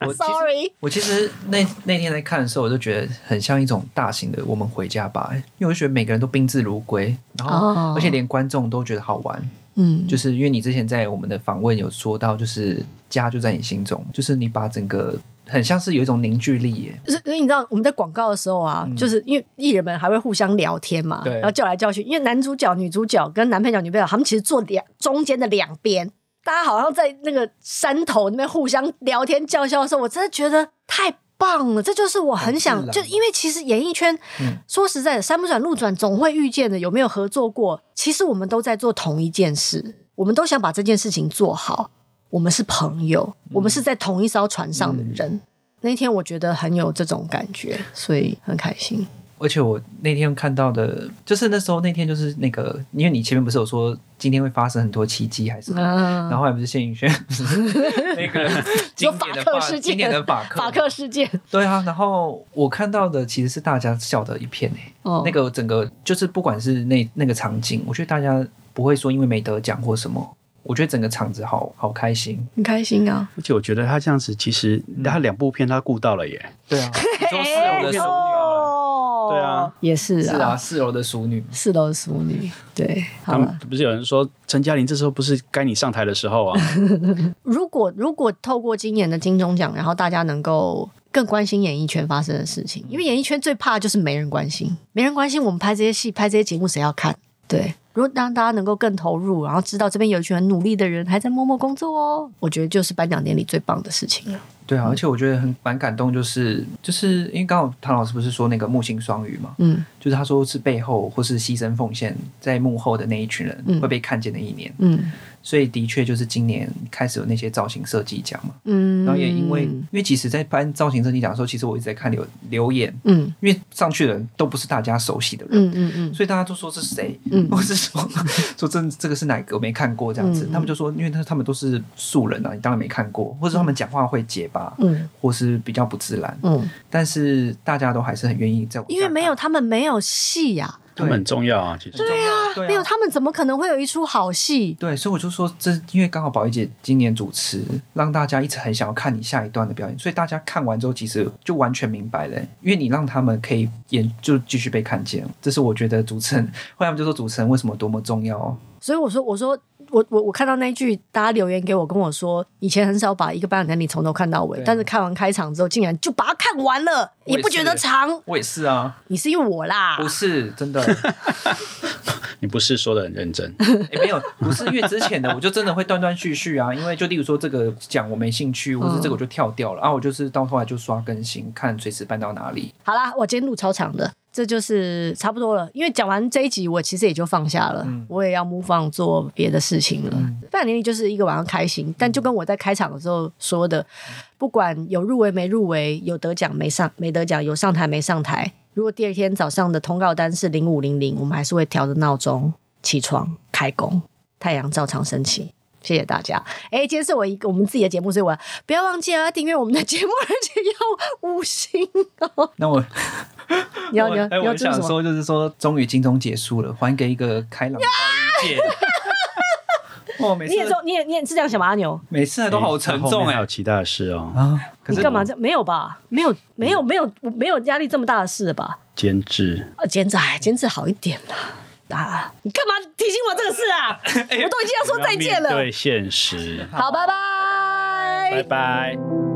Speaker 3: 我 Sorry，我其实那那天在看的时候，我就觉得很像一种大型的《我们回家吧》，因为我觉得每个人都宾至如归，然后而且连观众都觉得好玩。嗯，就是因为你之前在我们的访问有说到，就是家就在你心中，就是你把整个。很像是有一种凝聚力耶，
Speaker 1: 就是因为你知道我们在广告的时候啊，嗯、就是因为艺人们还会互相聊天嘛，对。然后叫来叫去，因为男主角、女主角跟男配角、女配角，他们其实坐两中间的两边，大家好像在那个山头那边互相聊天叫嚣的时候，我真的觉得太棒了，这就是我很想，很就因为其实演艺圈，嗯、说实在的，山不转路转，总会遇见的。有没有合作过？其实我们都在做同一件事，我们都想把这件事情做好。我们是朋友，嗯、我们是在同一艘船上的人。嗯、那天我觉得很有这种感觉，所以很开心。
Speaker 3: 而且我那天看到的，就是那时候那天就是那个，因为你前面不是有说今天会发生很多奇迹还是什么？嗯、然后还不是谢盈萱 那个经典的法克经典的法克
Speaker 1: 法克事件。
Speaker 3: 对啊，然后我看到的其实是大家笑的一片诶。哦、那个整个就是不管是那那个场景，我觉得大家不会说因为没得奖或什么。我觉得整个场子好好开心，
Speaker 1: 很开心啊！
Speaker 2: 而且我觉得他这样子，其实他两部片他顾到了耶。
Speaker 3: 对啊，都是我的 淑女，
Speaker 2: 对啊，
Speaker 1: 也是啊，
Speaker 3: 是啊，四楼的淑女，
Speaker 1: 四楼的淑女，对。
Speaker 2: 他们不是有人说陈嘉玲这时候不是该你上台的时候啊？
Speaker 1: 如果如果透过今年的金钟奖，然后大家能够更关心演艺圈发生的事情，因为演艺圈最怕的就是没人关心，没人关心我们拍这些戏、拍这些节目，谁要看？对。如果让大家能够更投入，然后知道这边有一群很努力的人还在默默工作哦，我觉得就是颁奖典礼最棒的事情了。
Speaker 3: 对啊，而且我觉得很蛮感动，就是就是因为刚好唐老师不是说那个木星双鱼嘛，嗯，就是他说是背后或是牺牲奉献在幕后的那一群人会被看见的一年，嗯。嗯所以的确就是今年开始有那些造型设计奖嘛，嗯，然后也因为因为其实，在颁造型设计奖的时候，其实我一直在看留留言，嗯，因为上去的人都不是大家熟悉的人，嗯嗯嗯，所以大家都说是谁，嗯，或是说 说这这个是哪个我没看过这样子，他们就说，因为他他们都是素人啊，你当然没看过，或者他们讲话会结巴，嗯，或是比较不自然，嗯，但是大家都还是很愿意在，
Speaker 1: 因为没有他们没有戏呀。
Speaker 2: 他们很重要啊，其实。
Speaker 1: 对啊，没有他们怎么可能会有一出好戏？
Speaker 3: 对，所以我就说，这因为刚好宝仪姐今年主持，让大家一直很想要看你下一段的表演，所以大家看完之后，其实就完全明白了。因为你让他们可以演，就继续被看见。这是我觉得主持人，后来他们就说主持人为什么多么重要哦。
Speaker 1: 所以我说，我说。我我我看到那一句，大家留言给我，跟我说，以前很少把一个颁奖典礼从头看到尾，但是看完开场之后，竟然就把它看完了，也，也不觉得长。
Speaker 3: 我也是啊，
Speaker 1: 你是因为我啦？
Speaker 3: 不是真的，
Speaker 2: 你不是说的很认真？
Speaker 3: 也、欸、没有，不是因为之前的，我就真的会断断续续啊，因为就例如说这个讲我没兴趣，或是这个我就跳掉了，然后、嗯啊、我就是到后来就刷更新，看随时搬到哪里。
Speaker 1: 好啦，我今天录超长的。这就是差不多了，因为讲完这一集，我其实也就放下了，嗯、我也要 move on 做别的事情了。颁奖典礼就是一个晚上开心，但就跟我在开场的时候说的，不管有入围没入围，有得奖没上没得奖，有上台没上台，如果第二天早上的通告单是零五零零，我们还是会调着闹钟起床开工，太阳照常升起。谢谢大家。哎，今天是我一个我们自己的节目，所以我不要忘记啊，订阅我们的节目，而且要五星哦。
Speaker 3: 那我。
Speaker 1: 你要你要，
Speaker 3: 我想说就是说，终于金钟结束了，还给一个开朗的一届。哦，每次你也你也你也是这样想吧？阿牛，每次都好沉重哎，
Speaker 2: 还有其他的事哦。
Speaker 1: 啊，你干嘛这没有吧？没有没有没有没有压力这么大的事了吧？
Speaker 2: 监制
Speaker 1: 啊，监制哎，监制好一点啦。啊，你干嘛提醒我这个事啊？我都已经要说再见了。
Speaker 2: 对，现实。
Speaker 1: 好，拜拜，
Speaker 2: 拜拜。